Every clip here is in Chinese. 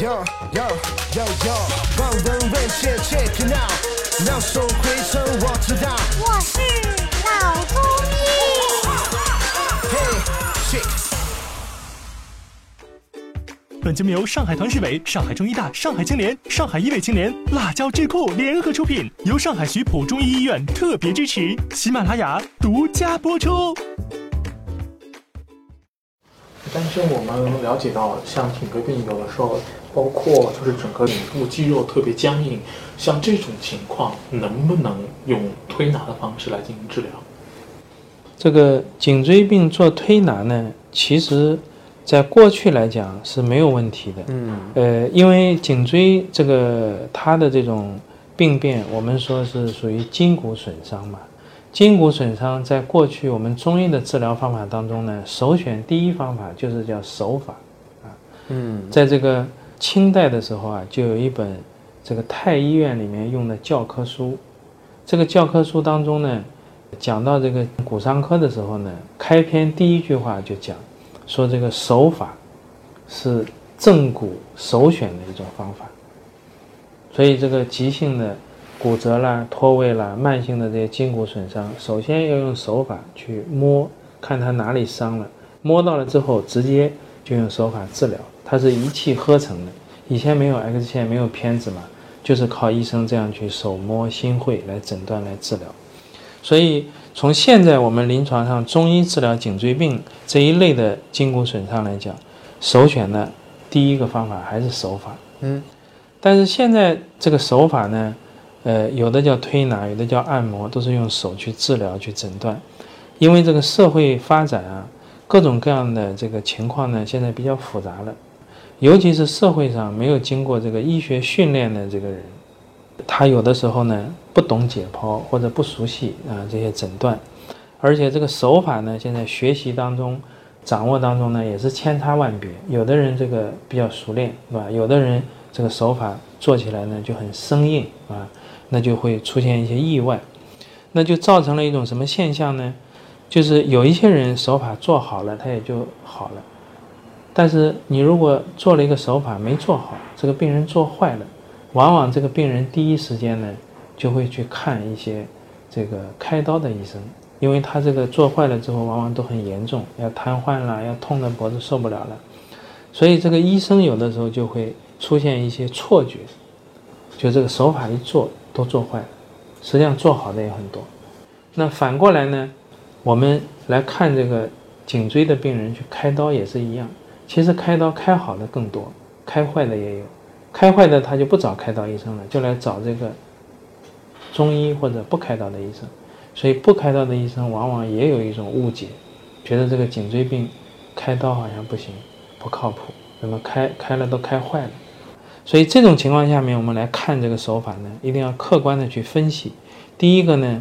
Yo yo yo yo，望闻问切 check it out，秒速回程我知道。我是老中医。Hey check。本节目由上海团市委、上海中医大、上海青联、上海医卫青联、辣椒智库联合出品，由上海徐浦中医医院特别支持，喜马拉雅独家播出。但是我们了解到，像颈椎病有的时候，包括就是整个颈部肌肉特别僵硬，像这种情况，能不能用推拿的方式来进行治疗？这个颈椎病做推拿呢，其实在过去来讲是没有问题的。嗯呃，因为颈椎这个它的这种病变，我们说是属于筋骨损伤嘛。筋骨损伤在过去我们中医的治疗方法当中呢，首选第一方法就是叫手法啊。嗯在这个清代的时候啊，就有一本这个太医院里面用的教科书。这个教科书当中呢，讲到这个骨伤科的时候呢，开篇第一句话就讲说这个手法是正骨首选的一种方法。所以这个急性的骨折啦、脱位啦、慢性的这些筋骨损伤，首先要用手法去摸，看它哪里伤了，摸到了之后直接就用手法治疗，它是一气呵成的。以前没有 X 线，没有片子嘛，就是靠医生这样去手摸心会来诊断来治疗。所以从现在我们临床上中医治疗颈椎病这一类的筋骨损伤来讲，首选的第一个方法还是手法。嗯，但是现在这个手法呢，呃，有的叫推拿，有的叫按摩，都是用手去治疗、去诊断。因为这个社会发展啊，各种各样的这个情况呢，现在比较复杂了。尤其是社会上没有经过这个医学训练的这个人，他有的时候呢不懂解剖或者不熟悉啊这些诊断，而且这个手法呢，现在学习当中、掌握当中呢也是千差万别。有的人这个比较熟练，是吧？有的人这个手法做起来呢就很生硬啊，那就会出现一些意外，那就造成了一种什么现象呢？就是有一些人手法做好了，他也就好了。但是你如果做了一个手法没做好，这个病人做坏了，往往这个病人第一时间呢就会去看一些这个开刀的医生，因为他这个做坏了之后往往都很严重，要瘫痪了，要痛的脖子受不了了，所以这个医生有的时候就会出现一些错觉，就这个手法一做都做坏了，实际上做好的也很多。那反过来呢，我们来看这个颈椎的病人去开刀也是一样。其实开刀开好的更多，开坏的也有，开坏的他就不找开刀医生了，就来找这个中医或者不开刀的医生。所以不开刀的医生往往也有一种误解，觉得这个颈椎病开刀好像不行，不靠谱，那么开开了都开坏了。所以这种情况下面，我们来看这个手法呢，一定要客观的去分析。第一个呢，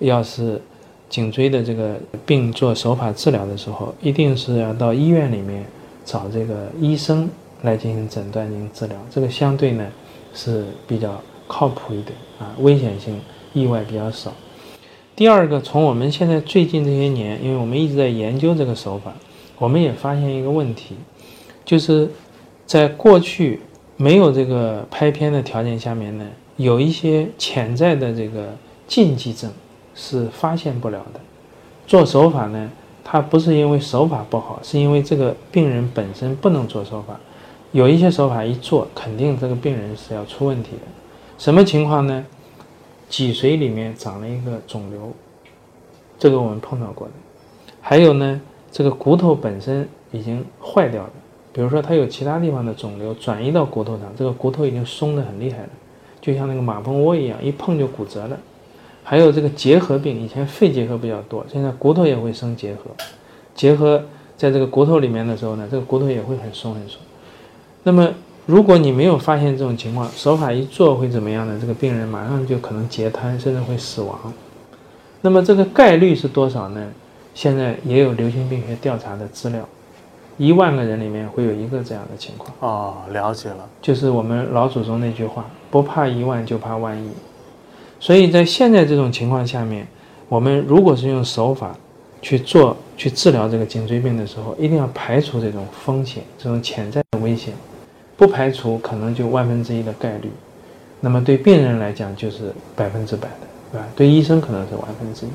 要是颈椎的这个病做手法治疗的时候，一定是要到医院里面。找这个医生来进行诊断、进行治疗，这个相对呢是比较靠谱一点啊，危险性、意外比较少。第二个，从我们现在最近这些年，因为我们一直在研究这个手法，我们也发现一个问题，就是在过去没有这个拍片的条件下面呢，有一些潜在的这个禁忌症是发现不了的。做手法呢？他不是因为手法不好，是因为这个病人本身不能做手法。有一些手法一做，肯定这个病人是要出问题的。什么情况呢？脊髓里面长了一个肿瘤，这个我们碰到过的。还有呢，这个骨头本身已经坏掉了，比如说他有其他地方的肿瘤转移到骨头上，这个骨头已经松得很厉害了，就像那个马蜂窝一样，一碰就骨折了。还有这个结核病，以前肺结核比较多，现在骨头也会生结核。结核在这个骨头里面的时候呢，这个骨头也会很松很松。那么，如果你没有发现这种情况，手法一做会怎么样呢？这个病人马上就可能截瘫，甚至会死亡。那么这个概率是多少呢？现在也有流行病学调查的资料，一万个人里面会有一个这样的情况。哦，了解了。就是我们老祖宗那句话：不怕一万，就怕万一。所以在现在这种情况下面，我们如果是用手法去做、去治疗这个颈椎病的时候，一定要排除这种风险、这种潜在的危险，不排除可能就万分之一的概率。那么对病人来讲就是百分之百的，对吧？对医生可能是万分之一。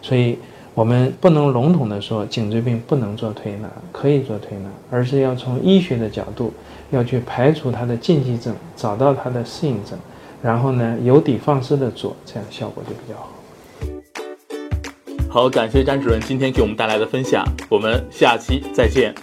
所以我们不能笼统的说颈椎病不能做推拿，可以做推拿，而是要从医学的角度要去排除它的禁忌症，找到它的适应症，然后呢有底放矢的做，这样效果就比较好。好，感谢张主任今天给我们带来的分享，我们下期再见。